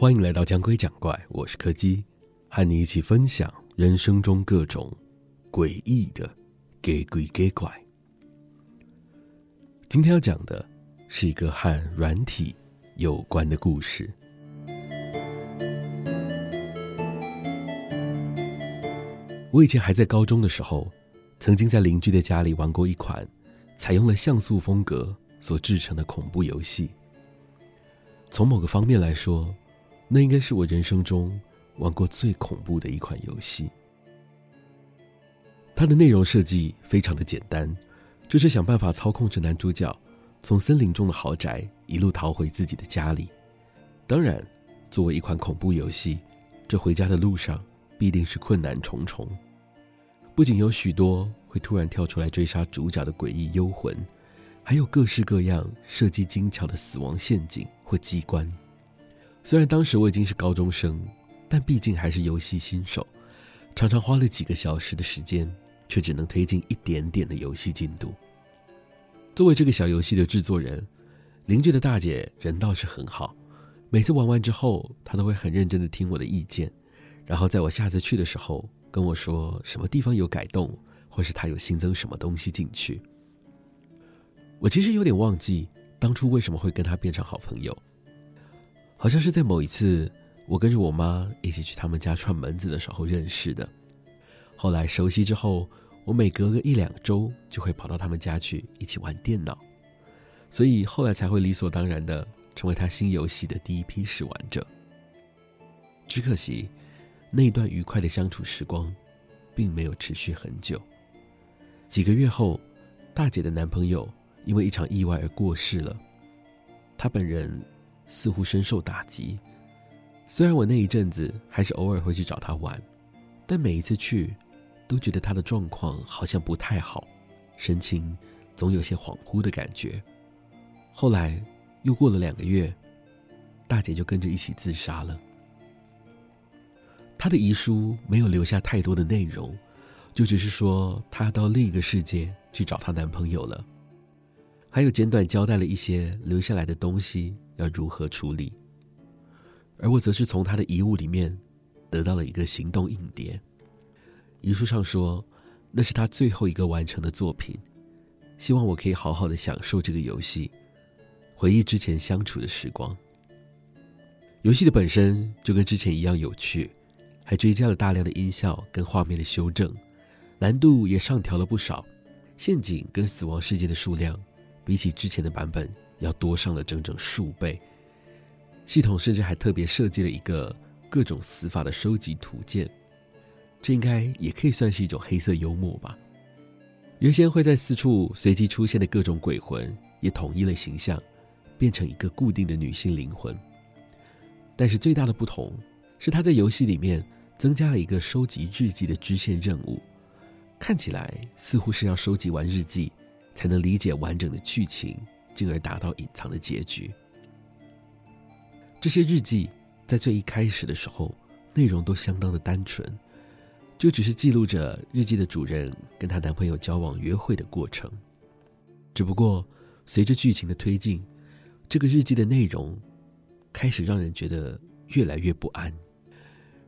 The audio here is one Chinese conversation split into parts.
欢迎来到讲鬼讲怪，我是柯基，和你一起分享人生中各种诡异的给鬼给怪。今天要讲的是一个和软体有关的故事。我以前还在高中的时候，曾经在邻居的家里玩过一款采用了像素风格所制成的恐怖游戏。从某个方面来说，那应该是我人生中玩过最恐怖的一款游戏。它的内容设计非常的简单，就是想办法操控着男主角从森林中的豪宅一路逃回自己的家里。当然，作为一款恐怖游戏，这回家的路上必定是困难重重。不仅有许多会突然跳出来追杀主角的诡异幽魂，还有各式各样设计精巧的死亡陷阱或机关。虽然当时我已经是高中生，但毕竟还是游戏新手，常常花了几个小时的时间，却只能推进一点点的游戏进度。作为这个小游戏的制作人，邻居的大姐人倒是很好，每次玩完之后，她都会很认真的听我的意见，然后在我下次去的时候。跟我说什么地方有改动，或是她有新增什么东西进去。我其实有点忘记当初为什么会跟他变成好朋友，好像是在某一次我跟着我妈一起去他们家串门子的时候认识的。后来熟悉之后，我每隔个一两周就会跑到他们家去一起玩电脑，所以后来才会理所当然的成为他新游戏的第一批试玩者。只可惜。那一段愉快的相处时光，并没有持续很久。几个月后，大姐的男朋友因为一场意外而过世了。她本人似乎深受打击。虽然我那一阵子还是偶尔会去找她玩，但每一次去，都觉得她的状况好像不太好，神情总有些恍惚的感觉。后来又过了两个月，大姐就跟着一起自杀了。她的遗书没有留下太多的内容，就只是说她要到另一个世界去找她男朋友了，还有简短交代了一些留下来的东西要如何处理。而我则是从他的遗物里面得到了一个行动硬碟，遗书上说那是他最后一个完成的作品，希望我可以好好的享受这个游戏，回忆之前相处的时光。游戏的本身就跟之前一样有趣。还追加了大量的音效跟画面的修正，难度也上调了不少，陷阱跟死亡事件的数量比起之前的版本要多上了整整数倍。系统甚至还特别设计了一个各种死法的收集图鉴，这应该也可以算是一种黑色幽默吧。原先会在四处随机出现的各种鬼魂也统一了形象，变成一个固定的女性灵魂。但是最大的不同是，它在游戏里面。增加了一个收集日记的支线任务，看起来似乎是要收集完日记，才能理解完整的剧情，进而达到隐藏的结局。这些日记在最一开始的时候，内容都相当的单纯，就只是记录着日记的主人跟她男朋友交往、约会的过程。只不过随着剧情的推进，这个日记的内容开始让人觉得越来越不安。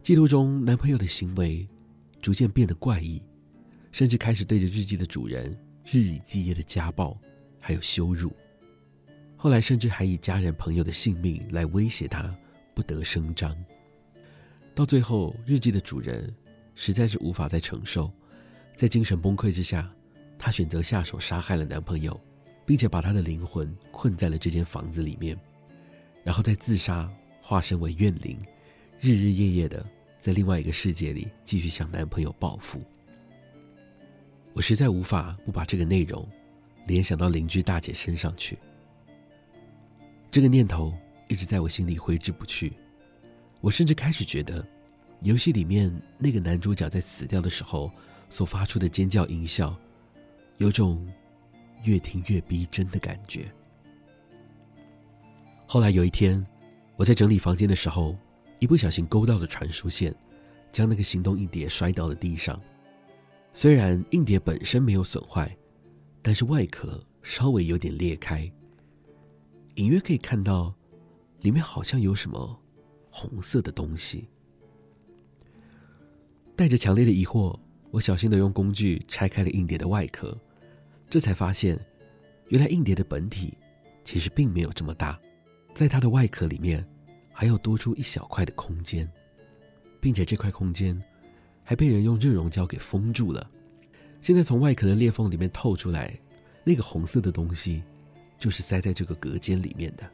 记录中男朋友的行为逐渐变得怪异，甚至开始对着日记的主人日以继夜的家暴，还有羞辱。后来甚至还以家人朋友的性命来威胁他，不得声张。到最后，日记的主人实在是无法再承受，在精神崩溃之下，她选择下手杀害了男朋友，并且把他的灵魂困在了这间房子里面，然后再自杀，化身为怨灵。日日夜夜的在另外一个世界里继续向男朋友报复，我实在无法不把这个内容联想到邻居大姐身上去。这个念头一直在我心里挥之不去，我甚至开始觉得，游戏里面那个男主角在死掉的时候所发出的尖叫音效，有种越听越逼真的感觉。后来有一天，我在整理房间的时候。一不小心勾到了传输线，将那个行动硬碟摔到了地上。虽然硬碟本身没有损坏，但是外壳稍微有点裂开，隐约可以看到里面好像有什么红色的东西。带着强烈的疑惑，我小心的用工具拆开了硬碟的外壳，这才发现，原来硬碟的本体其实并没有这么大，在它的外壳里面还有多出一小块的空间，并且这块空间还被人用热熔胶给封住了。现在从外壳的裂缝里面透出来，那个红色的东西，就是塞在这个隔间里面的。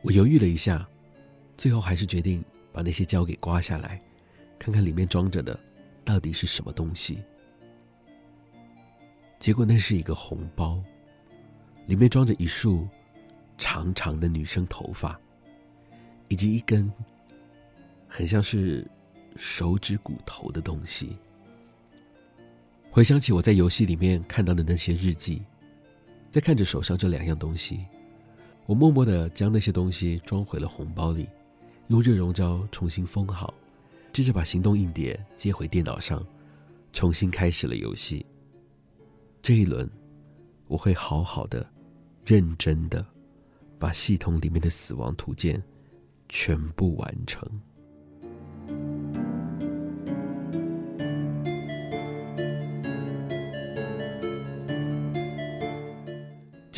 我犹豫了一下，最后还是决定把那些胶给刮下来，看看里面装着的到底是什么东西。结果那是一个红包，里面装着一束长长的女生头发，以及一根很像是手指骨头的东西。回想起我在游戏里面看到的那些日记，在看着手上这两样东西，我默默地将那些东西装回了红包里，用热熔胶重新封好，接着把行动硬碟接回电脑上，重新开始了游戏。这一轮，我会好好的、认真的把系统里面的死亡图鉴全部完成。